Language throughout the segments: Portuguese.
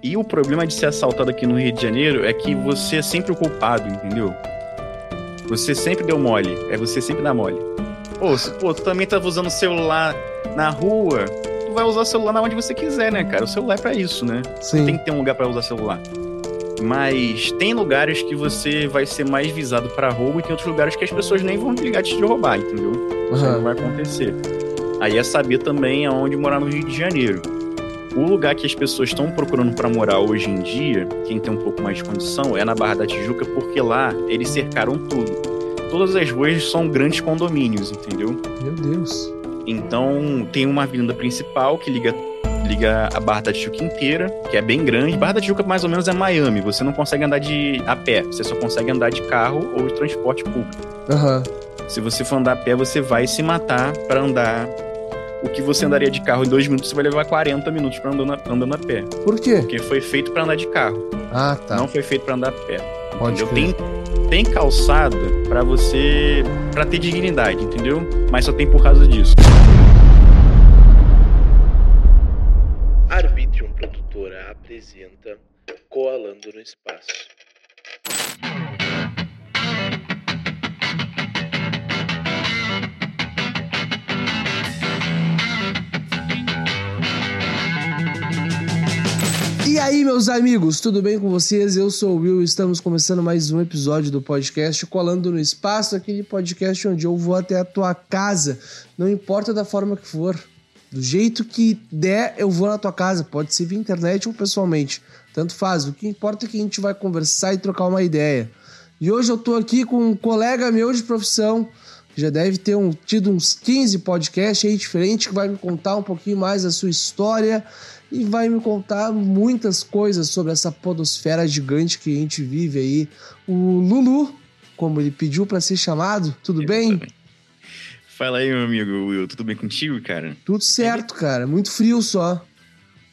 E o problema de ser assaltado aqui no Rio de Janeiro é que você é sempre o culpado, entendeu? Você sempre deu mole. É você sempre dá mole. Pô, se, pô, tu também tá usando o celular na rua, tu vai usar o celular na onde você quiser, né, cara? O celular é pra isso, né? Sim. Tem que ter um lugar para usar celular. Mas tem lugares que você vai ser mais visado para roubo e tem outros lugares que as pessoas nem vão ligar de te roubar, entendeu? Isso não vai acontecer. Aí é saber também aonde morar no Rio de Janeiro. O lugar que as pessoas estão procurando para morar hoje em dia, quem tem um pouco mais de condição, é na Barra da Tijuca, porque lá eles cercaram tudo. Todas as ruas são grandes condomínios, entendeu? Meu Deus. Então tem uma avenida principal que liga, liga a Barra da Tijuca inteira, que é bem grande. Barra da Tijuca mais ou menos é Miami. Você não consegue andar de a pé, você só consegue andar de carro ou de transporte público. Aham. Se você for andar a pé, você vai se matar para andar. O que você andaria de carro em dois minutos, você vai levar 40 minutos para andando, a- andando a pé. Por quê? Porque foi feito para andar de carro, Ah, tá. não foi feito para andar a pé. Pode entendeu? Tem, tem calçada para você. para ter dignidade, entendeu? Mas só tem por causa disso. Arbitrium Produtora apresenta Coalando no Espaço. E aí, meus amigos, tudo bem com vocês? Eu sou o Will e estamos começando mais um episódio do podcast Colando no Espaço, aquele podcast onde eu vou até a tua casa, não importa da forma que for. Do jeito que der, eu vou na tua casa. Pode ser via internet ou pessoalmente. Tanto faz. O que importa é que a gente vai conversar e trocar uma ideia. E hoje eu tô aqui com um colega meu de profissão, que já deve ter um- tido uns 15 podcasts aí diferentes, que vai me contar um pouquinho mais da sua história e vai me contar muitas coisas sobre essa podosfera gigante que a gente vive aí. O Lulu, como ele pediu para ser chamado, tudo bem? Fala aí, meu amigo Will, tudo bem contigo, cara? Tudo certo, cara. Muito frio só.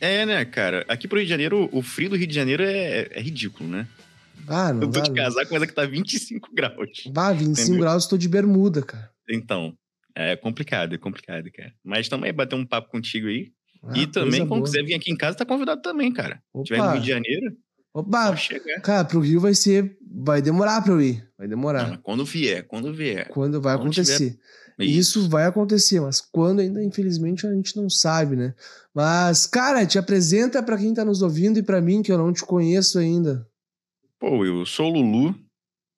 É, né, cara? Aqui pro Rio de Janeiro, o frio do Rio de Janeiro é, é ridículo, né? Ah, não Eu tô dá. de casaco, mas aqui tá 25 graus. Bah, 25 Entendeu? graus, tô de bermuda, cara. Então, é complicado, é complicado, cara. Mas também bater um papo contigo aí. Ah, e também, coisa quando boa. quiser vir aqui em casa, tá convidado também, cara. Se tiver no Opa, Rio de Janeiro, opa, cara, pro Rio vai ser. Vai demorar pra eu ir. Vai Não, demorar. mas quando vier, quando vier. Quando vai quando acontecer. É Isso vai acontecer, mas quando ainda, infelizmente, a gente não sabe, né? Mas, cara, te apresenta pra quem tá nos ouvindo e pra mim, que eu não te conheço ainda. Pô, eu sou o Lulu,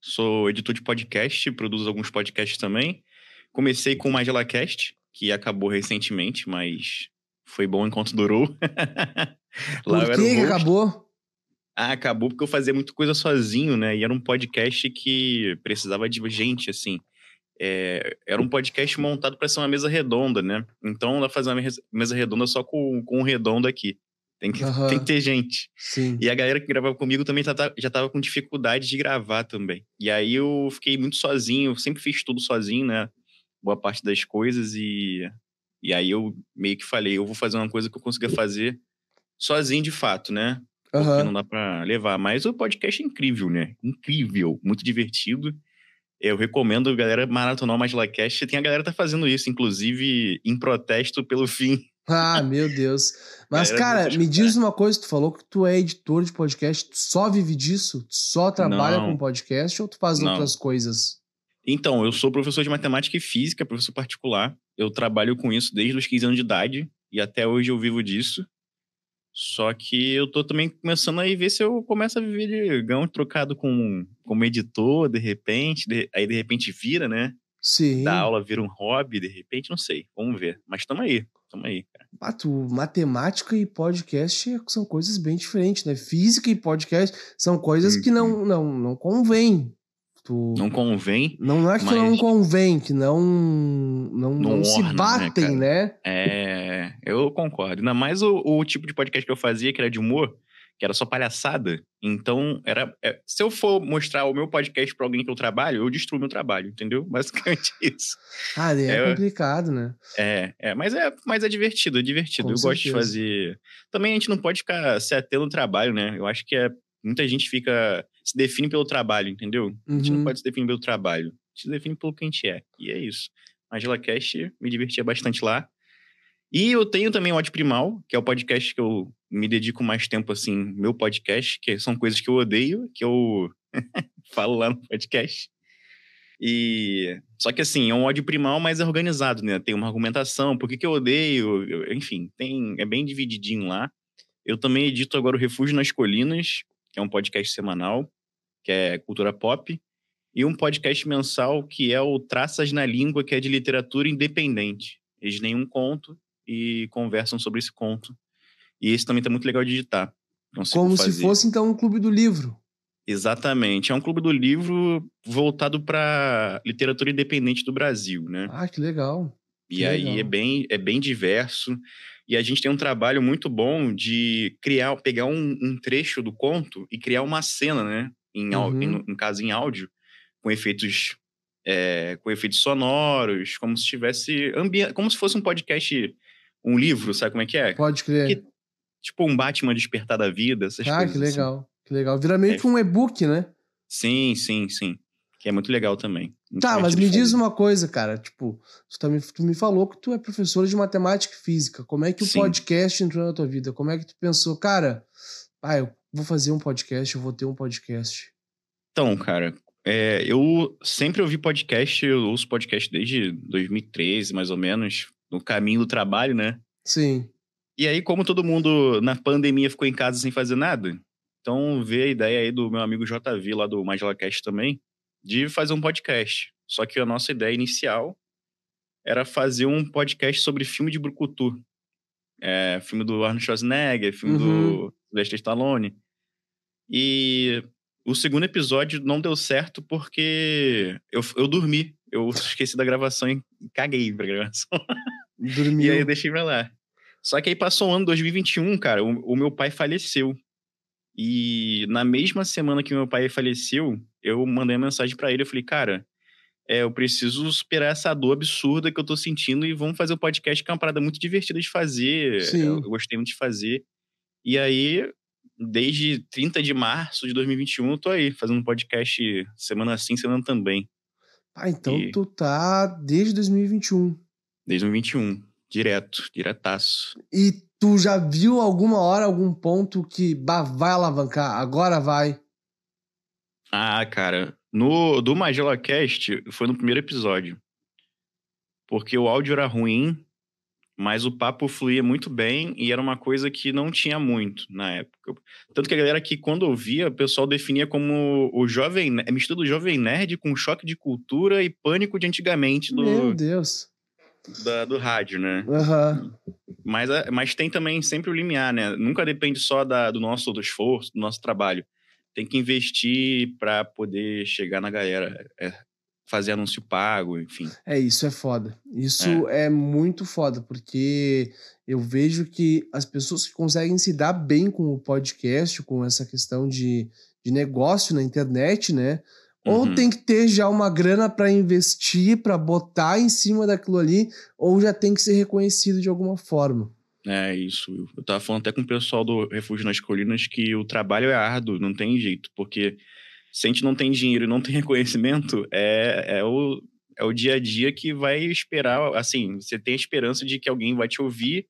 sou editor de podcast, produzo alguns podcasts também. Comecei com o MagelaCast, que acabou recentemente, mas foi bom enquanto durou. Por era o que que acabou? Ah, acabou porque eu fazia muita coisa sozinho, né? E era um podcast que precisava de gente, assim. É, era um podcast montado para ser uma mesa redonda, né? Então, dá pra fazer uma mes- mesa redonda só com, com um redondo aqui. Tem que, Aham. tem que ter gente. Sim. E a galera que gravava comigo também já tava com dificuldade de gravar também. E aí eu fiquei muito sozinho, eu sempre fiz tudo sozinho, né? Boa parte das coisas e e aí eu meio que falei, eu vou fazer uma coisa que eu consiga fazer sozinho de fato, né? Porque Aham. não dá pra levar. Mas o podcast é incrível, né? Incrível, muito divertido. Eu recomendo a galera maratonar o MagelaCast. Tem a galera que tá fazendo isso, inclusive em protesto pelo fim. Ah, meu Deus. Mas, cara, me diz uma coisa, tu falou que tu é editor de podcast, tu só vive disso? Tu só trabalha Não. com podcast ou tu faz Não. outras coisas? Então, eu sou professor de matemática e física, professor particular. Eu trabalho com isso desde os 15 anos de idade e até hoje eu vivo disso. Só que eu tô também começando aí ver se eu começo a viver de ganho trocado com como editor, de repente, de- aí de repente vira, né? Sim. Da aula vira um hobby, de repente, não sei. Vamos ver. Mas tamo aí, tamo aí, cara. Ah, tu, matemática e podcast são coisas bem diferentes, né? Física e podcast são coisas que não, não, não convém. Tu, Não convém. não, não é que mas- não convém, que não, não, não, Não se orna, né, batem, cara? né? É, eu concordo. Ainda mais o, o tipo de podcast que eu fazia, que era de humor, que era só palhaçada. Então, era. é, se eu for mostrar o meu podcast pra alguém que eu trabalho, eu destruo meu trabalho, entendeu? Basicamente isso. Ah, é, É. complicado, né? É, é, mas é, mas é divertido, é divertido. Com eu gosto de certeza. fazer. Também a gente não pode ficar se atendo no trabalho, né? Eu acho que é. Muita gente fica. se define pelo trabalho, entendeu? A gente Uhum. não pode se definir pelo trabalho. A gente se define pelo que a gente é. E é isso. A AngelaCast me divertia bastante lá. E eu tenho também o Ódio Primal, que é o podcast que eu me dedico mais tempo, assim, meu podcast, que são coisas que eu odeio, que eu falo lá no podcast. E só que assim, é um ódio primal, mas é organizado, né? Tem uma argumentação, por que, que eu odeio, eu- enfim, tem é bem divididinho lá. Eu também edito agora o Refúgio nas Colinas, que é um podcast semanal, que é cultura pop, e um podcast mensal que é o Traças na Língua, que é de literatura independente. Eles leem um conto e conversam sobre esse conto. E esse também tá muito legal de editar. Consigo Como se fazer. fosse, então, um clube do livro. Exatamente. É um clube do livro voltado para literatura independente do Brasil, né? Ah, que legal. e que aí legal. é bem, é bem diverso. E a gente tem um trabalho muito bom de criar, pegar um, um trecho do conto e criar uma cena, né? Em, Uhum. em, no caso, em áudio, com efeitos, é, com efeitos sonoros, como se tivesse ambiente, como se fosse um podcast, um livro, sabe como é que é? Pode crer. Que- Tipo um Batman Despertar da Vida, essas ah, coisas. que assim. legal. Que legal. Vira meio É. que um e-book, né? Sim, sim, sim. Que é muito legal também. Tá, mas divertido me diz uma coisa, cara. Tipo, tu, tá me, tu me falou que tu é professor de matemática e física. Como é que o Sim. podcast entrou na tua vida? Como é que tu pensou, cara, ah, eu vou fazer um podcast, eu vou ter um podcast. Então, cara, é, eu sempre ouvi podcast, eu ouço podcast desde 2013, mais ou menos, no caminho do trabalho, né? Sim. E aí, como todo mundo na pandemia ficou em casa sem fazer nada, então veio a ideia aí do meu amigo JV, lá do MagelaCast também, de fazer um podcast. Só que a nossa ideia inicial era fazer um podcast sobre filme de Brucutu. É, filme do Arnold Schwarzenegger, filme Uhum. do Sylvester Stallone. E o segundo episódio não deu certo porque eu, eu dormi. Eu esqueci da gravação e caguei pra gravação. Dormiu. E aí eu deixei pra lá. Só que aí passou o ano 2021, cara, o, o meu pai faleceu. E na mesma semana que meu pai faleceu, eu mandei uma mensagem pra ele, eu falei, cara, é, eu preciso superar essa dor absurda que eu tô sentindo e vamos fazer o podcast, que é uma parada muito divertida de fazer. Sim. Eu, eu gostei muito de fazer. E aí, desde 30 de março de 2021, eu tô aí, fazendo um podcast semana sim, semana também. Ah, então E- tu tá desde 2021. Desde 2021, direto, diretaço. E tu já viu alguma hora, algum ponto que bah, vai alavancar? Agora vai. Ah, cara, no do MagelaCast foi no primeiro episódio. Porque o áudio era ruim, mas o papo fluía muito bem e era uma coisa que não tinha muito na época. Tanto que a galera que quando ouvia, o pessoal definia como o jovem, é mistura do jovem nerd com choque de cultura e pânico de antigamente Meu do, Deus. da- do rádio, né? Aham. Mas, a- mas tem também sempre o limiar, né? Nunca depende só da- do nosso do esforço, do nosso trabalho. Tem que investir para poder chegar na galera, é, fazer anúncio pago, enfim. É, isso é foda. Isso é. muito foda, porque eu vejo que as pessoas que conseguem se dar bem com o podcast, com essa questão de, de negócio na internet, né? Ou Uhum. tem que ter já uma grana para investir, para botar em cima daquilo ali, ou já tem que ser reconhecido de alguma forma. É isso. Eu tava falando até com o pessoal do Refúgio nas Colinas que o trabalho é árduo, não tem jeito, porque se a gente não tem dinheiro e não tem reconhecimento, é, é, o, é o dia a dia que vai esperar. Assim, você tem a esperança de que alguém vai te ouvir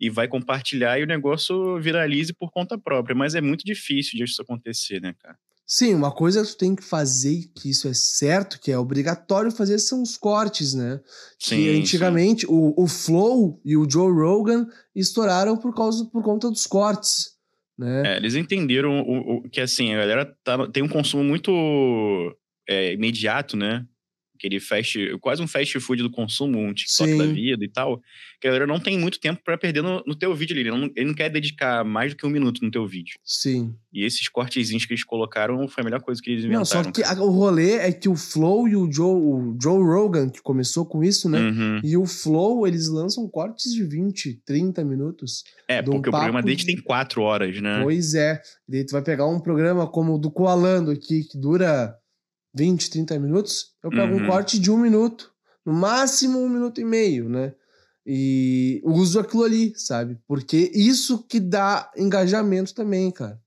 e vai compartilhar e o negócio viralize por conta própria. Mas é muito difícil de isso acontecer, né, cara? Sim, uma coisa que tu tem que fazer, que isso é certo, que é obrigatório fazer, são os cortes, né? Sim, que antigamente o, o Flow e o Joe Rogan estouraram por causa por conta dos cortes, né? É, eles entenderam o, o- que, assim, a galera tá- tem um consumo muito é, imediato, né? Aquele fast, quase um fast food do consumo, um TikTok Sim. da vida e tal. Que a galera não tem muito tempo pra perder no, no teu vídeo ali. Ele não, ele não quer dedicar mais do que um minuto no teu vídeo. Sim. E esses cortezinhos que eles colocaram foi a melhor coisa que eles inventaram. Não, só que a- o rolê é que o Flow e o Joe, o Joe Rogan, que começou com isso, né? Uhum. E o Flow, eles lançam cortes de 20, 30 minutos. É, um porque o programa deles de- tem quatro horas, né? Pois é. Daí tu vai pegar um programa como o do Coalando aqui, que dura 20, 30 minutos. Eu pego um Uhum. corte de um minuto. No máximo um minuto e meio, né? E uso aquilo ali, sabe? Porque isso que dá engajamento também, cara.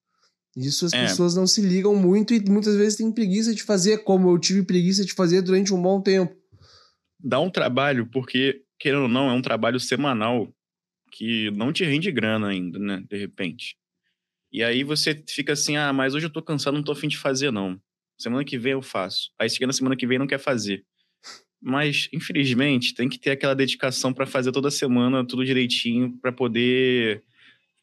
Isso as É. pessoas não se ligam muito e muitas vezes têm preguiça de fazer, como eu tive preguiça de fazer durante um bom tempo. Dá um trabalho, porque, querendo ou não, é um trabalho semanal que não te rende grana ainda, né? De repente. E aí você fica assim, ah, mas hoje eu tô cansado, não tô afim de fazer, não. Semana que vem eu faço. Aí chega na semana que vem não quer fazer. Mas, infelizmente, tem que ter aquela dedicação para fazer toda semana tudo direitinho para poder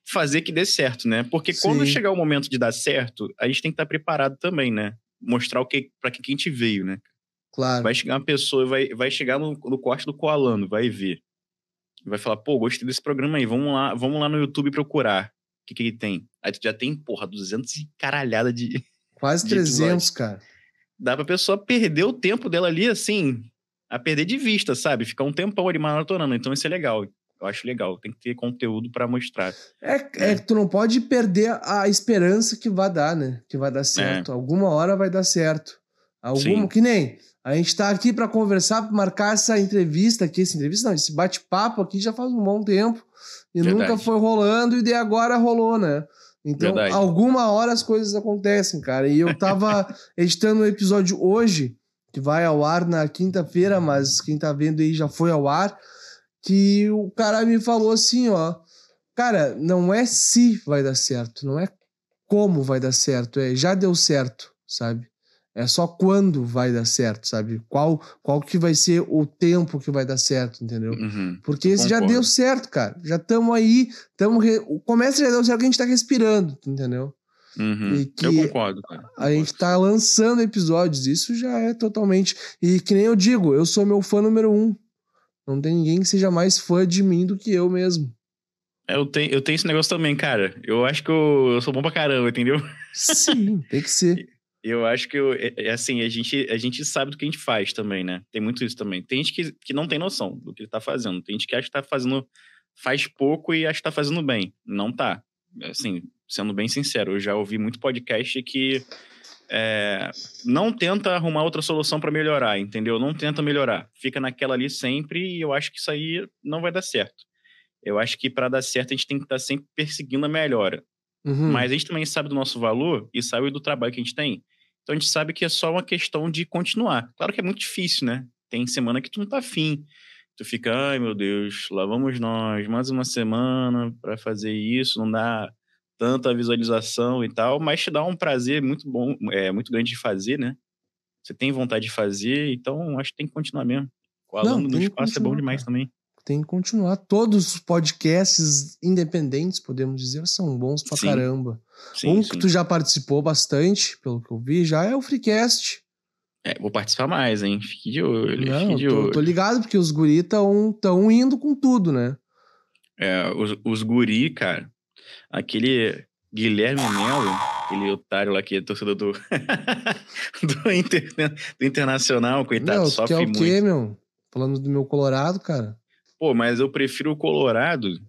fazer que dê certo, né? Porque Sim. quando chegar o momento de dar certo, a gente tem que estar preparado também, né? Mostrar o que para que que a gente veio, né? Claro. Vai chegar uma pessoa, vai, vai chegar no, no corte do Coalando, vai ver. Vai falar, pô, gostei desse programa aí, vamos lá, vamos lá no YouTube procurar o que, que ele tem. Aí tu já tem, porra, 200 e caralhada de. Quase de 300, cara. Dá pra pessoa perder o tempo dela ali, assim, a perder de vista, sabe? Ficar um tempão ali maratonando. Então isso é legal. Eu acho legal. Tem que ter conteúdo pra mostrar. É, é que tu não pode perder a esperança que vai dar, né? Que vai dar certo. Alguma hora vai dar certo. Alguma, É. Sim. que nem a gente tá aqui pra conversar, pra marcar essa entrevista aqui, essa entrevista não, esse bate-papo aqui já faz um bom tempo e Verdade. nunca foi rolando e de agora rolou, né? Então, Verdade. alguma hora as coisas acontecem, cara. E eu tava editando um episódio hoje, que vai ao ar na quinta-feira, mas quem tá vendo aí já foi ao ar, que o cara me falou assim, ó, cara, não é se vai dar certo, não é como vai dar certo, é já deu certo, sabe? É só quando vai dar certo, sabe? Qual qual que vai ser o tempo que vai dar certo, entendeu? Uhum. Porque esse já deu certo, cara. Já estamos aí, tamo re... o começo já deu certo que a gente tá respirando, entendeu? Uhum. E que Eu concordo, cara. A gente tá lançando episódios, isso já é totalmente. E que nem eu digo, eu sou meu fã número um. Não tem ninguém que seja mais fã de mim do que eu mesmo. É, Eu tenho, eu tenho esse negócio também, cara. Eu acho que eu, eu sou bom pra caramba, entendeu? Sim, tem que ser. Eu acho que, eu, é, é assim, a gente, a gente sabe do que a gente faz também, né? Tem muito isso também. Tem gente que, que não tem noção do que ele tá fazendo. Tem gente que acha que tá fazendo, faz pouco e acha que tá fazendo bem. Não tá. Assim, sendo bem sincero, eu já ouvi muito podcast que é, não tenta arrumar outra solução para melhorar, entendeu? Não tenta melhorar. Fica naquela ali sempre e eu acho que isso aí não vai dar certo. Eu acho que para dar certo a gente tem que estar sempre perseguindo a melhora. Uhum. Mas a gente também sabe do nosso valor e sabe do trabalho que a gente tem. Então a gente sabe que é só uma questão de continuar. Claro que é muito difícil, né? Tem semana que tu não tá afim. Tu fica, ai meu Deus, lá vamos nós, mais uma semana para fazer isso, não dá tanta visualização e tal, mas te dá um prazer muito bom, é muito grande de fazer, né? Você tem vontade de fazer, então acho que tem que continuar mesmo. O Não, aluno que espaço é bom demais cara. também. Tem que continuar. Todos os podcasts independentes, podemos dizer, são bons pra Sim. caramba. Sim, um sim. que tu já participou bastante, pelo que eu vi, já é o Freecast. É, vou participar mais, hein? Fique de olho, Não, fique de tô, olho. tô ligado, porque os guri tão, tão indo com tudo, né? É, os, os guri, cara, aquele Guilherme Melo, aquele otário lá que é torcedor do, do, do Internacional, coitado, tu sofre quer o muito. quê, meu? Falando do meu Colorado, cara. Pô, mas eu prefiro o Colorado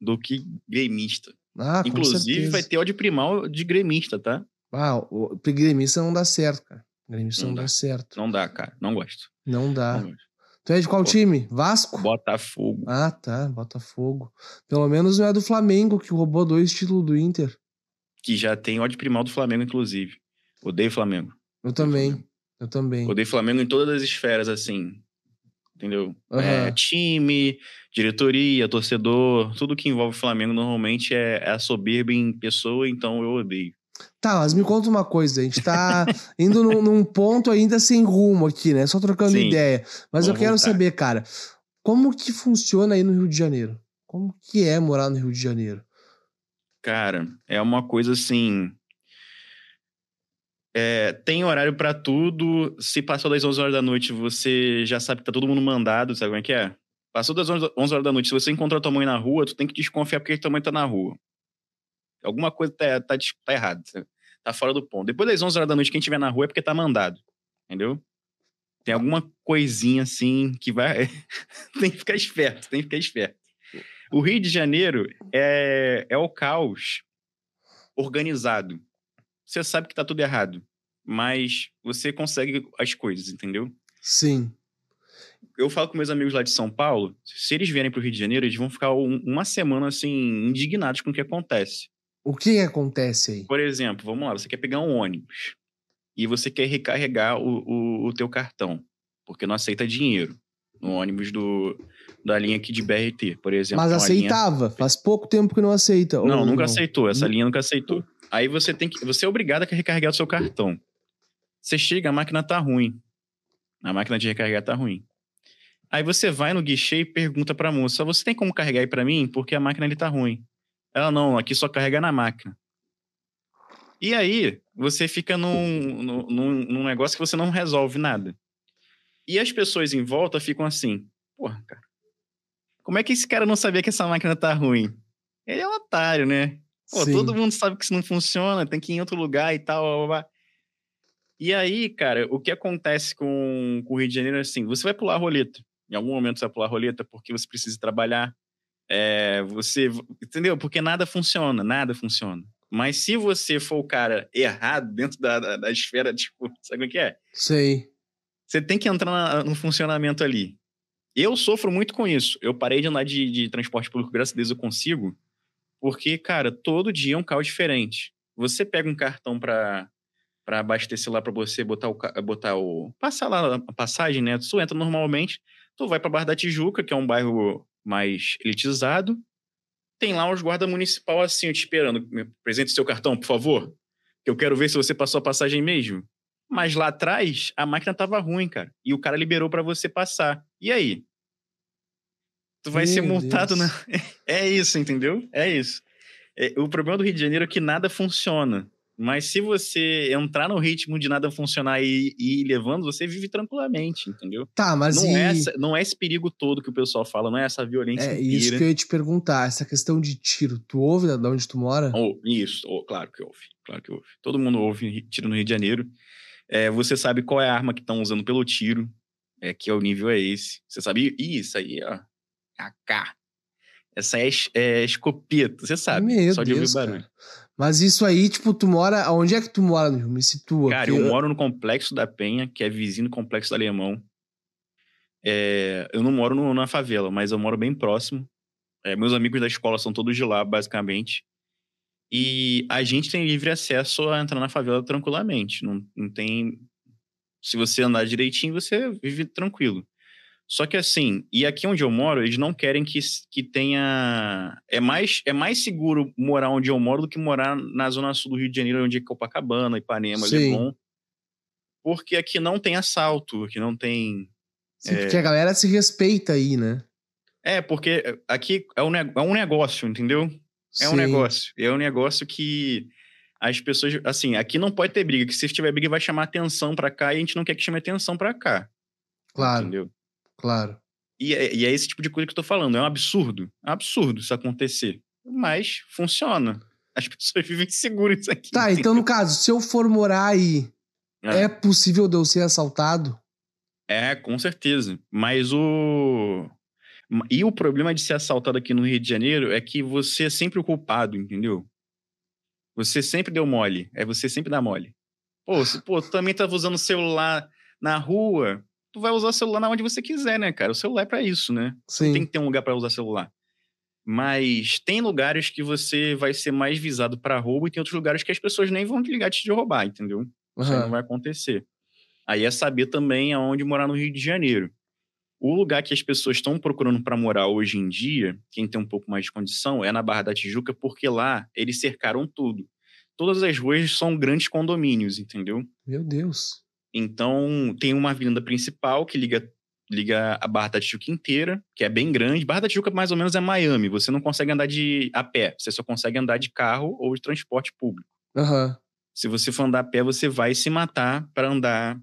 do que gremista. Ah, Inclusive, vai ter ódio primal de gremista, tá? Ah, o gremista não dá certo, cara. Gremista não, Não dá. dá. certo. Não dá, cara. Não gosto. Não dá. Não gosto. Tu é de qual Pô. time? Vasco? Botafogo. Ah, tá. Botafogo. Pelo menos não é do Flamengo, que roubou dois títulos do Inter. Que já tem ódio primal do Flamengo, inclusive. Odeio Flamengo. Eu também. Eu também. Odeio Flamengo em todas as esferas, assim. Entendeu? Aham. É, time, diretoria, torcedor, tudo que envolve Flamengo normalmente é, é a soberba em pessoa, então eu odeio. Tá, mas me conta uma coisa. A gente tá indo num, num ponto ainda sem rumo aqui, né? Só trocando Sim. ideia. Mas eu quero voltar. saber, cara, como que funciona aí no Rio de Janeiro? Como que é morar no Rio de Janeiro? Cara, é uma coisa assim. É, tem horário pra tudo. Se passou das 11 horas da noite, você já sabe que tá todo mundo mandado, sabe como é que é? Passou das 11 11 horas da noite, se você encontrou tua mãe na rua, tu tem que desconfiar porque tua mãe tá na rua. Alguma coisa tá, tá, tá errada, tá fora do ponto. Depois das 11 horas da noite, quem estiver na rua é porque tá mandado, entendeu? Tem alguma coisinha assim que vai. tem que ficar esperto, tem que ficar esperto. O Rio de Janeiro é, é o caos organizado. Você sabe que tá tudo errado, mas você consegue as coisas, entendeu? Sim. Eu falo com meus amigos lá de São Paulo, se eles vierem pro Rio de Janeiro, eles vão ficar um- uma semana assim indignados com o que acontece. O que acontece aí? Por exemplo, vamos lá, você quer pegar um ônibus e você quer recarregar o, o, o teu cartão, porque não aceita dinheiro. no ônibus do, da linha aqui de BRT, por exemplo. Mas é uma linha- aceitava. Faz pouco tempo que não aceita. Não, ou nunca aceitou. Essa linha nunca aceitou. Aí você tem que. Você é obrigado a recarregar o seu cartão. Você chega, a máquina tá ruim. A máquina de recarregar tá ruim. Aí você vai no guichê e pergunta pra moça: você tem como carregar aí pra mim? Porque a máquina ali tá ruim. Ela não, aqui só carrega na máquina. E aí, você fica num, num, num- num negócio que você não resolve nada. E as pessoas em volta ficam assim: porra, cara, como é que esse cara não sabia que essa máquina tá ruim? Ele é um otário, né? Pô, todo mundo sabe que isso não funciona, tem que ir em outro lugar e tal. blá, blá, blá. E aí, cara, o que acontece com, com o Rio de Janeiro é assim: você vai pular a roleta. Em algum momento você vai pular a roleta porque você precisa trabalhar. É, você. Entendeu? Porque nada funciona, nada funciona. Mas se você for o cara errado dentro da, da, da esfera, tipo, sabe o que é? Sei. Você tem que entrar na- no funcionamento ali. Eu sofro muito com isso. Eu parei de andar de, de transporte público, graças a Deus eu consigo. Porque, cara, todo dia é um carro diferente. Você pega um cartão pra, pra abastecer lá pra você botar o, botar o. Passar lá a passagem, né? Tu entra normalmente, tu vai pra Barra da Tijuca, que é um bairro mais elitizado. Tem lá os guarda municipal assim, te esperando. Apresente seu cartão, por favor. Que eu quero ver se você passou a passagem mesmo. Mas lá atrás, a máquina tava ruim, cara. E o cara liberou pra você passar. E aí? Tu vai ser Meu multado Deus. na. É isso, entendeu? É isso. É, o problema do Rio de Janeiro é que nada funciona. Mas se você entrar no ritmo de nada funcionar e, e ir levando, você vive tranquilamente, entendeu? Tá, mas Não, e... é essa- não é esse perigo todo que o pessoal fala, não é essa violência É inteira. isso que eu ia te perguntar. Essa questão de tiro, tu ouve da onde tu mora? Oh, isso, oh, claro que ouve, claro que ouve. Todo mundo ouve tiro no Rio de Janeiro. É, você sabe qual é a arma que estão usando pelo tiro, é, que é o nível é esse. Você sabe, Ih, isso aí, ó, AK. Essa é, é escopeta, você sabe, Meu só de ouvir Deus, barulho. cara. Mas isso aí, tipo, tu mora. Onde é que tu mora, meu? Me situa. Cara, porque eu moro no Complexo da Penha, que é vizinho do Complexo do Alemão. É, eu não moro no- na favela, mas eu moro bem próximo. É, meus amigos da escola são todos de lá, basicamente. E a gente tem livre acesso a entrar na favela tranquilamente. Não, não tem. Se você andar direitinho, você vive tranquilo. Só que assim, e aqui onde eu moro, eles não querem que, que tenha. É mais, é mais seguro morar onde eu moro do que morar na zona sul do Rio de Janeiro, onde é Copacabana, Ipanema, Sim. Leblon. Porque aqui não tem assalto, aqui não tem. Sim, porque a galera se respeita aí, né? É, porque aqui é um, é um negócio, entendeu? É um Sim. negócio. É um negócio que as pessoas. Assim, aqui não pode ter briga, que se tiver briga vai chamar atenção pra cá e a gente não quer que chame atenção pra cá. Claro, Entendeu? Claro. E é, e é esse tipo de coisa que eu tô falando. É um absurdo. É um absurdo isso acontecer. Mas funciona. As pessoas vivem seguras aqui. Tá, então no caso, se eu for morar aí, É. é possível de eu ser assaltado? É, com certeza. Mas o. E o problema de ser assaltado aqui no Rio de Janeiro é que você é sempre o culpado, entendeu? Você sempre deu mole. É você sempre dá mole. Pô, se, pô, tu também tava usando o celular na rua. Tu vai usar o celular na onde você quiser, né, cara? O celular é pra isso, né? Sim. tem que ter um lugar para usar celular. Mas tem lugares que você vai ser mais visado para roubo e tem outros lugares que as pessoas nem vão te ligar de te roubar, entendeu? Isso aí Aham. não vai acontecer. Aí é saber também aonde morar no Rio de Janeiro. O lugar que as pessoas estão procurando para morar hoje em dia, quem tem um pouco mais de condição, é na Barra da Tijuca, porque lá eles cercaram tudo. Todas as ruas são grandes condomínios, entendeu? Meu Deus. Então, tem uma avenida principal que liga, liga a Barra da Tijuca inteira, que é bem grande. Barra da Tijuca, mais ou menos, é Miami. Você não consegue andar de a pé, você só consegue andar de carro ou de transporte público. Aham. Se você for andar a pé, você vai se matar para andar.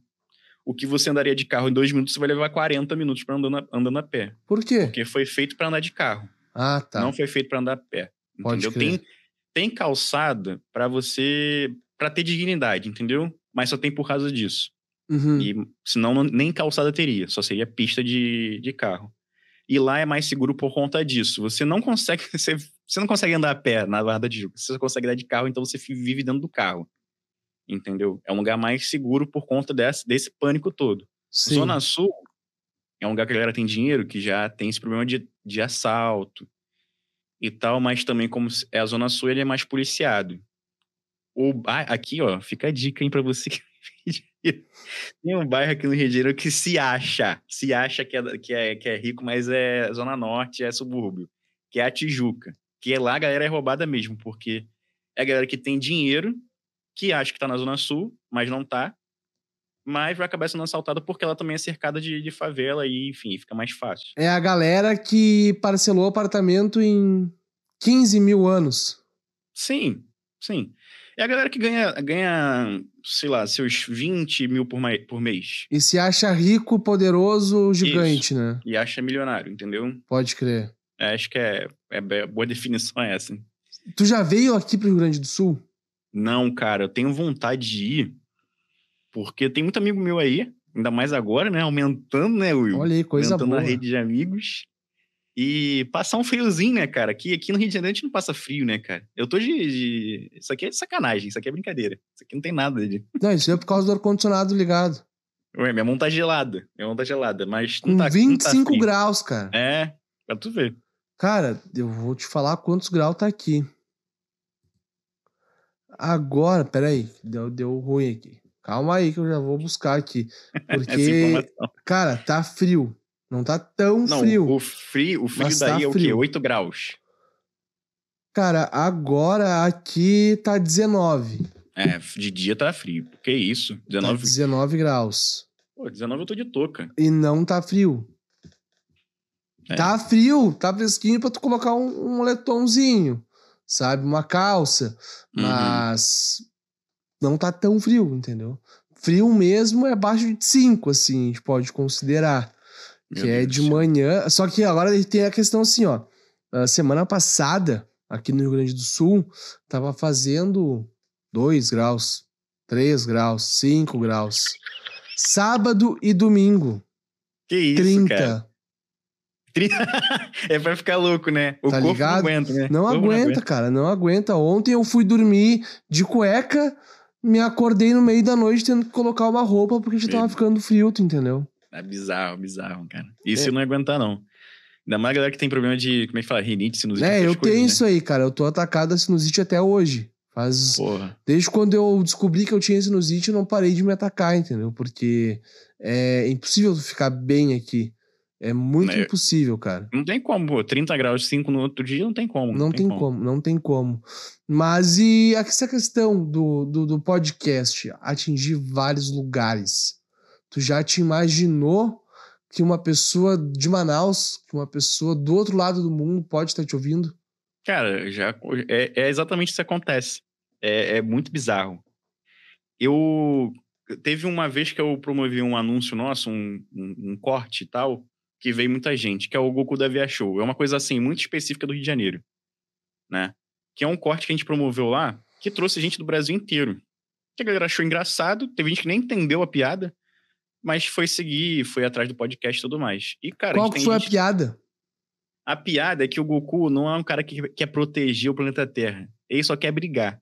O que você andaria de carro em dois minutos, você vai levar 40 minutos para andando, a- andando a pé. Por quê? Porque foi feito para andar de carro, Ah, tá. não foi feito para andar a pé. Pode Entendeu? crer. Tem, tem calçada para você. para ter dignidade, entendeu? Mas só tem por causa disso. Uhum. E senão não- nem calçada teria, só seria pista de, de carro. E lá é mais seguro por conta disso. Você não consegue, você, você não consegue andar a pé na Barra da Tijuca, você consegue andar de carro, então você vive dentro do carro. Entendeu? É um lugar mais seguro por conta desse, desse pânico todo. Sim. Zona Sul é um lugar que a galera tem dinheiro, que já tem esse problema de, de assalto e tal, mas também como é a Zona Sul, ele é mais policiado. O, ah, aqui, ó, fica a dica, hein, pra você que tem um bairro aqui no Rio de Janeiro que se acha, se acha que é, que é, que é rico, mas é Zona Norte, é subúrbio, que é a Tijuca. Que é lá a galera é roubada mesmo, porque é a galera que tem dinheiro, que acha que tá na Zona Sul, mas não tá, mas vai acabar sendo assaltada porque ela também é cercada de, de favela e, enfim, fica mais fácil. É a galera que parcelou o apartamento em 15 mil anos. Sim, sim. É a galera que ganha, ganha sei lá, seus 20 mil por, por mês. E se acha rico, poderoso, gigante, Isso. né? E acha milionário, entendeu? Pode crer. É, acho que é, é boa definição é essa. Tu já veio aqui pro Rio Grande do Sul? Não, cara, eu tenho vontade de ir, porque tem muito amigo meu aí, ainda mais agora, né? Aumentando, né, Will? Olha aí, coisa Aumentando boa. a rede de amigos. E passar um friozinho, né, cara? Aqui, aqui no Rio de Janeiro a gente não passa frio, né, cara? Eu tô de, de, Isso aqui é sacanagem, isso aqui é brincadeira. Isso aqui não tem nada de. Não, isso é por causa do ar-condicionado ligado. Ué, minha mão tá gelada. Minha mão tá gelada, mas. Com tá, 25 não tá frio. graus, cara. É, pra tu ver. Cara, eu vou te falar quantos graus tá aqui. Agora, peraí, deu, deu ruim aqui. Calma aí que eu já vou buscar aqui. Porque, cara, tá frio. Não tá tão Não, frio. o frio, o frio Mas daí tá é o quê? frio. 8 graus. Cara, agora aqui tá 19. É, de dia tá frio. Que isso? Tá 19. 19 graus. Pô, 19 eu tô de touca. E não tá frio. É. Tá frio, tá fresquinho pra tu colocar um, um moletomzinho, sabe? Uma calça. Uhum. Mas não tá tão frio, entendeu? Frio mesmo é abaixo de 5, assim, a gente pode considerar. Meu que é Deus de do céu. manhã. Só que agora tem a questão assim, ó. A semana passada, aqui no Rio Grande do Sul, tava fazendo 2 graus, 3 graus, 5 graus. Sábado e domingo, Que isso, 30. cara. é pra ficar louco, né? O Tá corpo ligado? não aguenta, né? Não aguenta, cara, não aguenta. Ontem eu fui dormir de cueca, me acordei no meio da noite tendo que colocar uma roupa porque já tava ficando frio, tu entendeu? É bizarro, bizarro, cara. Isso É. eu não ia aguentar, não. Ainda mais a galera que tem problema de, como é que fala? Rinite, sinusite. É, eu coisas, tenho né? isso aí, cara. Eu tô atacado a sinusite até hoje. Faz. Porra. Desde quando eu descobri que eu tinha sinusite, eu não parei de me atacar, entendeu? Porque é impossível ficar bem aqui. É muito É. impossível, cara. Não tem como, pô. 30 graus 5 no outro dia, não tem como. Não tem como, não tem como. Mas e essa questão do, do, do podcast atingir vários lugares? Tu já te imaginou que uma pessoa de Manaus, que uma pessoa do outro lado do mundo pode estar te ouvindo? Cara, já é, é exatamente isso que acontece. É, é muito bizarro. Eu teve uma vez que eu promovi um anúncio nosso, um, um, um corte e tal, que veio muita gente, que é o Goku da Via Show. É uma coisa assim muito específica do Rio de Janeiro, né? Que é um corte que a gente promoveu lá, que trouxe gente do Brasil inteiro. Que a galera achou engraçado, teve gente que nem entendeu a piada, mas foi seguir, foi atrás do podcast e tudo mais. E cara, Qual que foi gente- a piada? a piada é que o Goku não é um cara que quer proteger o planeta Terra. Ele só quer brigar.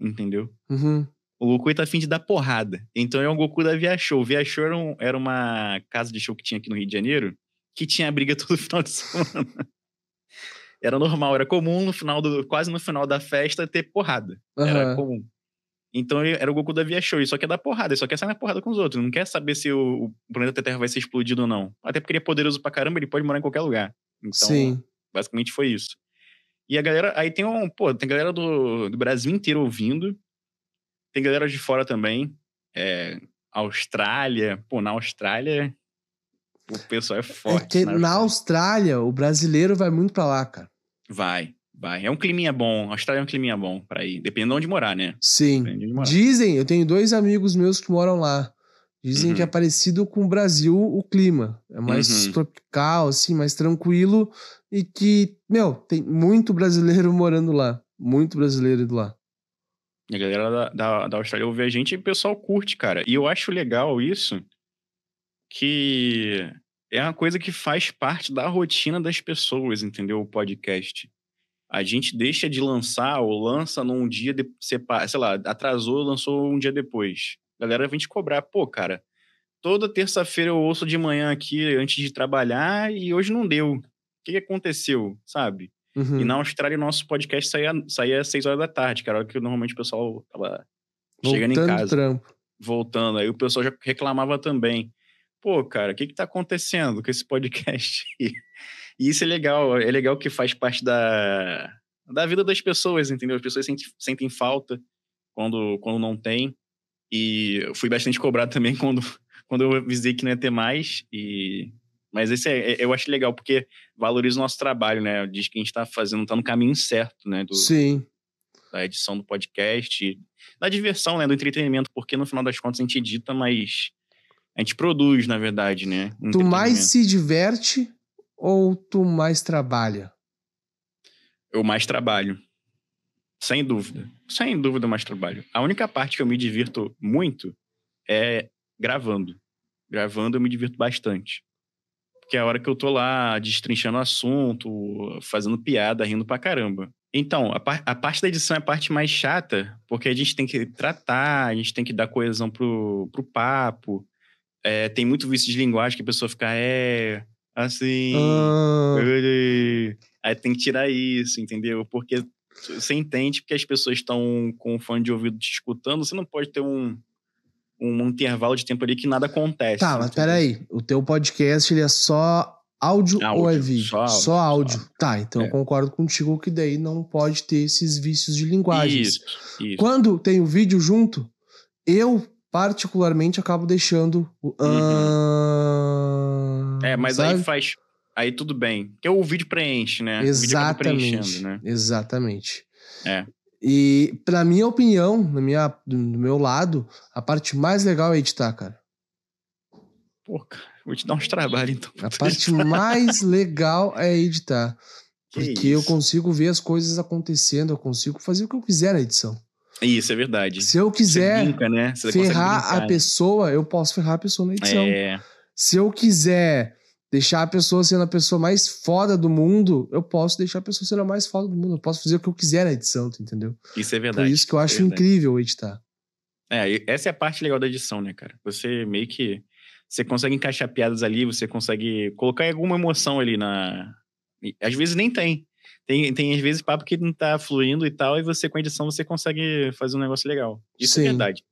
Entendeu? Uhum. O Goku tá afim de dar porrada. Então é um Goku da Via Show. Via Show era, um- era uma casa de show que tinha aqui no Rio de Janeiro que tinha briga todo final de semana. Era normal, era comum no final do. quase no final da festa ter porrada. Era Aham. comum. Então ele- era o Goku da Via Show. Ele só quer dar porrada, ele só quer sair na porrada com os outros. Não quer saber se o, o planeta Terra vai ser explodido ou não. Até porque ele é poderoso pra caramba, ele pode morar em qualquer lugar. Então, Sim. Basicamente foi isso. E a galera. Aí tem um. Pô, tem galera do, do Brasil inteiro ouvindo. Tem galera de fora também. É, Austrália. Pô, na Austrália. O pessoal é forte. é que na Austrália, o brasileiro vai muito pra lá, cara. Vai, vai. É um climinha bom. A Austrália é um climinha bom pra ir. Dependendo de onde morar, né? Sim. Depende morar. Dizem, eu tenho dois amigos meus que moram lá. Dizem Uhum. que é parecido com o Brasil o clima. É mais Uhum. tropical, assim, mais tranquilo. E que, meu, tem muito brasileiro morando lá. Muito brasileiro indo lá. A galera da, da, da Austrália ouve a gente e o pessoal curte, cara. E eu acho legal isso, que é uma coisa que faz parte da rotina das pessoas, entendeu? O podcast. A gente deixa de lançar ou lança num dia, de, sei lá, atrasou, lançou um dia depois. A galera vem te cobrar. Pô, cara, toda terça-feira eu ouço de manhã aqui antes de trabalhar e hoje não deu. O que, aconteceu, sabe? Uhum. E na Austrália, o nosso podcast saía, saía às 6 horas da tarde, que era a hora que normalmente o pessoal tava chegando em Voltando casa, trampo. voltando. Aí o pessoal já reclamava também. Pô, cara, o que que tá acontecendo com esse podcast? E isso é legal, é legal que faz parte da, da vida das pessoas, entendeu? As pessoas sentem, sentem falta quando, quando não tem. E eu fui bastante cobrado também quando, quando eu avisei que não ia ter mais. E... Mas esse é, eu acho legal, porque valoriza o nosso trabalho, né? Diz que a gente tá fazendo, tá no caminho certo, né? Do, Sim. da edição do podcast, da diversão, né? Do entretenimento, porque no final das contas a gente edita, mas a gente produz, na verdade, né? Tu mais se diverte ou tu mais trabalha? Eu mais trabalho. Sem dúvida. Sem dúvida, mais trabalho. A única parte que eu me divirto muito é gravando. Gravando eu me divirto bastante. Porque é a hora que eu tô lá destrinchando o assunto, fazendo piada, rindo pra caramba. Então, a, par- a parte da edição é a parte mais chata, porque a gente tem que tratar, a gente tem que dar coesão pro, pro papo. É, tem muito vício de linguagem que a pessoa fica, é, assim. Ah, Aí tem que tirar isso, entendeu? Porque você entende que as pessoas estão com o fone de ouvido te escutando, você não pode ter um, um intervalo de tempo ali que nada acontece. tá, mas entendeu? peraí. O teu podcast ele é só áudio, Áudio, ou é vídeo? só áudio, Só áudio. só. Tá, então É. eu concordo contigo que daí não pode ter esses vícios de linguagens. Isso, isso. Quando tem o vídeo junto, eu particularmente acabo deixando o. Uhum. É, mas sabe? aí faz. Aí tudo bem. Porque o vídeo preenche, né? Exatamente. né? Exatamente. É. E, pra minha opinião, na minha, do meu lado, a parte mais legal é editar, cara. Pô, cara, vou te dar uns trabalhos, então. A parte mais legal é editar. Que Porque eu consigo ver as coisas acontecendo, eu consigo fazer o que eu quiser na edição. Isso, é verdade. Se eu quiser brinca, né? Ferrar a né? pessoa, eu posso ferrar a pessoa na edição. É, Se eu quiser deixar a pessoa sendo a pessoa mais foda do mundo, eu posso deixar a pessoa sendo a mais foda do mundo. Eu posso fazer o que eu quiser na edição, tu entendeu? isso é Por verdade. isso que eu acho é incrível editar. É, essa é a parte legal da edição, né, cara? Você meio que. Você consegue encaixar piadas ali, você consegue colocar alguma emoção ali na. Às vezes nem tem. Tem, tem às vezes papo que não tá fluindo e tal, e você com a edição você consegue fazer um negócio legal. Isso Sim. é verdade.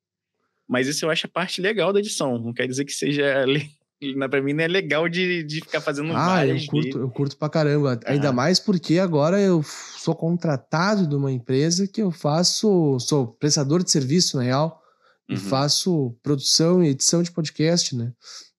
Mas isso eu acho a parte legal da edição. Não quer dizer que seja. Pra mim não é legal de, de ficar fazendo Ah, eu curto, eu curto pra caramba. Ainda Ah. mais porque agora eu sou contratado de uma empresa que eu faço. Sou prestador de serviço, na real. E Uhum. faço produção e edição de podcast, né?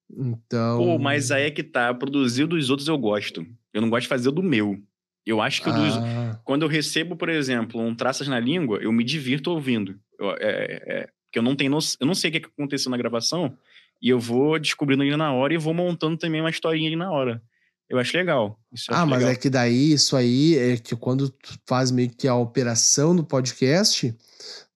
Então. Pô, mas aí é que tá. Produzir dos outros eu gosto. Eu não gosto de fazer o do meu. Eu acho que o dos, Ah, quando eu recebo, por exemplo, um traças na língua, eu me divirto ouvindo. Eu, é, é, porque eu não tenho noção, eu não sei o que que aconteceu na gravação e eu vou descobrindo ali na hora e vou montando também uma historinha ali na hora. Eu acho legal. Isso Ah, mas legal. é que daí, isso aí é que quando tu faz meio que a operação do podcast,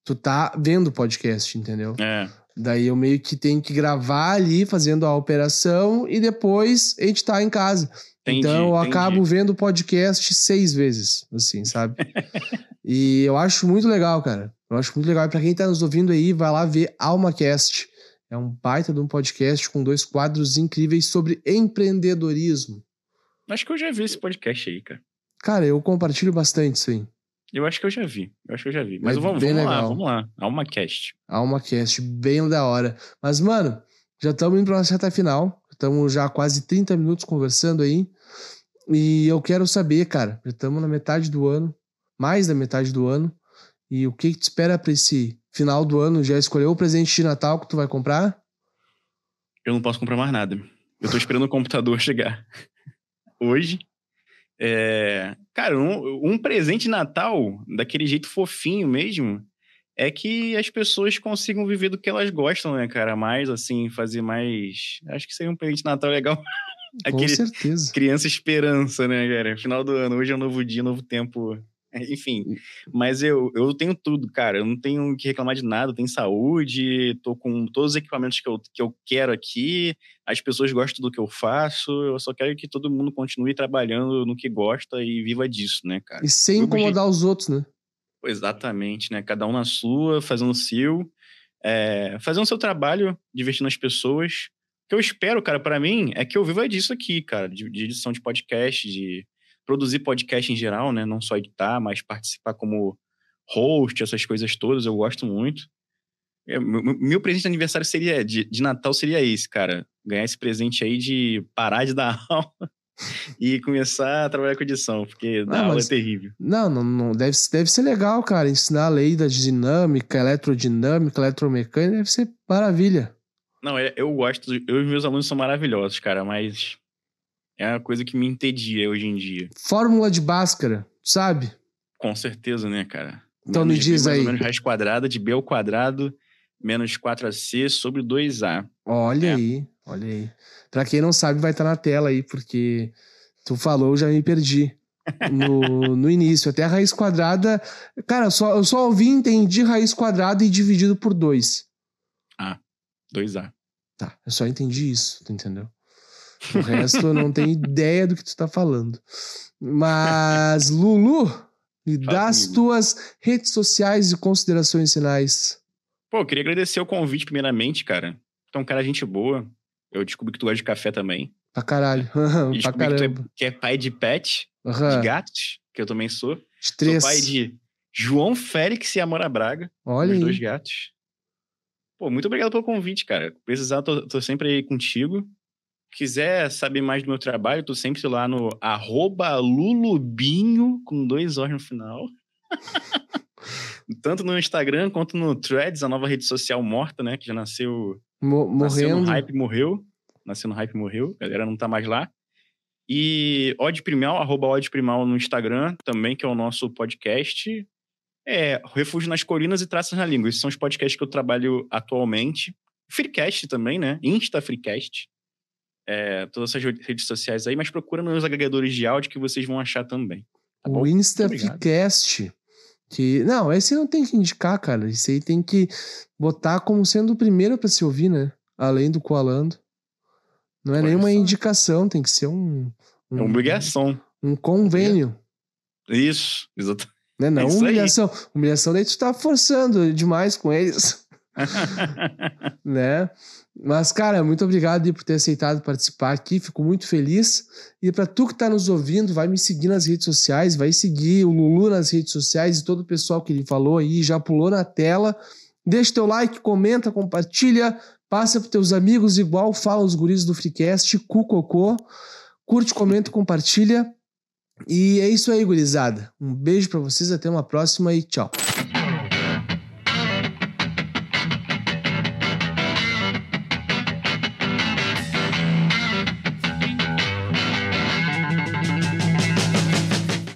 tu tá vendo o podcast, entendeu? É, Daí eu meio que tenho que gravar ali, fazendo a operação, e depois editar em casa. entendi, então eu entendi. acabo vendo o podcast seis vezes, assim, sabe? e eu acho muito legal, cara. Eu acho muito legal. E pra quem tá nos ouvindo aí, vai lá ver AlmaCast. É um baita de um podcast com dois quadros incríveis sobre empreendedorismo. Acho que eu já vi esse podcast aí, cara. Cara, eu compartilho bastante isso aí. Eu acho que eu já vi. Eu acho que eu já vi. Mas É vamos, vamos lá, vamos lá. AlmaCast. AlmaCast, bem da hora. Mas, mano, já estamos indo pra nossa reta final. Estamos já há quase 30 minutos conversando aí. E eu quero saber, cara, já estamos na metade do ano, mais da metade do ano. E o que, que tu espera pra esse final do ano? Já escolheu o presente de Natal que tu vai comprar? Eu não posso comprar mais nada. Eu tô esperando o computador chegar. Hoje. É... Cara, um, um presente de Natal, daquele jeito fofinho mesmo, é que as pessoas consigam viver do que elas gostam, né, cara? Mais, assim, fazer mais. Acho que seria um presente de Natal legal. Com Aquele certeza. criança esperança, né, cara? Final do ano, hoje é um novo dia, novo tempo. Enfim, mas eu, eu tenho tudo, cara. Eu não tenho que reclamar de nada. Eu tenho saúde, tô com todos os equipamentos que eu, que eu quero aqui. As pessoas gostam do que eu faço. Eu só quero que todo mundo continue trabalhando no que gosta e viva disso, né, cara? E sem incomodar os outros, né? Exatamente, né? Cada um na sua, fazendo o seu, é, fazendo o seu trabalho, divertindo as pessoas. O que eu espero, cara, para mim, é que eu viva disso aqui, cara, de, de edição de podcast, de produzir podcast em geral, né? Não só editar, mas participar como host, essas coisas todas, eu gosto muito. É, meu, meu presente de aniversário seria, de, de Natal seria esse, cara. Ganhar esse presente aí de parar de dar aula e começar a trabalhar com edição, porque dar aula é terrível. Não, não, não deve, deve ser legal, cara. Ensinar a lei da dinâmica, eletrodinâmica, eletromecânica, deve ser maravilha. Não, é, eu gosto, eu e meus alunos são maravilhosos, cara, mas é uma coisa que me entedia hoje em dia. Fórmula de Bhaskara, sabe? Com certeza, né, cara? Então menos me diz B, aí. menos raiz quadrada de B ao quadrado menos 4AC sobre 2A. Olha é. aí, olha aí. Pra quem não sabe, vai estar tá na tela aí, porque tu falou, eu já me perdi. No, no início, até a raiz quadrada. Cara, só, eu só ouvi e entendi raiz quadrada e dividido por 2. Ah, 2A. Tá, eu só entendi isso, tu entendeu? O resto eu não tenho ideia do que tu tá falando. Mas, Lulu, me dá as tuas redes sociais e considerações finais. Pô, eu queria agradecer o convite, primeiramente, cara. É um cara gente boa. Eu descobri que tu gosta de café também. Pra caralho. E pra caramba. Que, é, que é pai de pet, uhum. de gatos, que eu também sou. Três. Sou pai de João Félix e Amora Braga. Olha os dois gatos. Pô, muito obrigado pelo convite, cara. Precisar, tô, tô sempre aí contigo. Quiser saber mais do meu trabalho, tô sempre lá no arroba lulubinho, com dois Os no final. Tanto no Instagram quanto no Threads, a nova rede social morta, né? Que já nasceu. Mo nasceu morrendo. no hype morreu. Nasceu no hype morreu. A galera não tá mais lá. E Odd Primal, arroba Odd Primal no Instagram, também, que é o nosso podcast. É, Refúgio nas Colinas e Traças na Língua. Esses são os podcasts que eu trabalho atualmente. Freecast também, né? Insta Freecast. É, todas essas redes sociais aí, mas procura nos agregadores de áudio que vocês vão achar também. Tá o Insta Freecast. Que, não, esse não tem que indicar, cara. Esse aí tem que botar como sendo o primeiro para se ouvir, né? Além do Coalando. Não é Olha nenhuma só. indicação, tem que ser um. um é uma obrigação. Um convênio. Isso, exatamente. Né? Não é humilhação. Aí. Humilhação daí tu tá forçando demais com eles. né? Mas, cara, muito obrigado por ter aceitado participar aqui. Fico muito feliz. E para tu que tá nos ouvindo, vai me seguir nas redes sociais, vai seguir o Lulu nas redes sociais e todo o pessoal que ele falou aí, já pulou na tela. Deixa teu like, comenta, compartilha, passa pros teus amigos igual fala os guris do Freecast, cu cocô. Curte, comenta, compartilha. E é isso aí, gurizada. Um beijo para vocês, até uma próxima e tchau.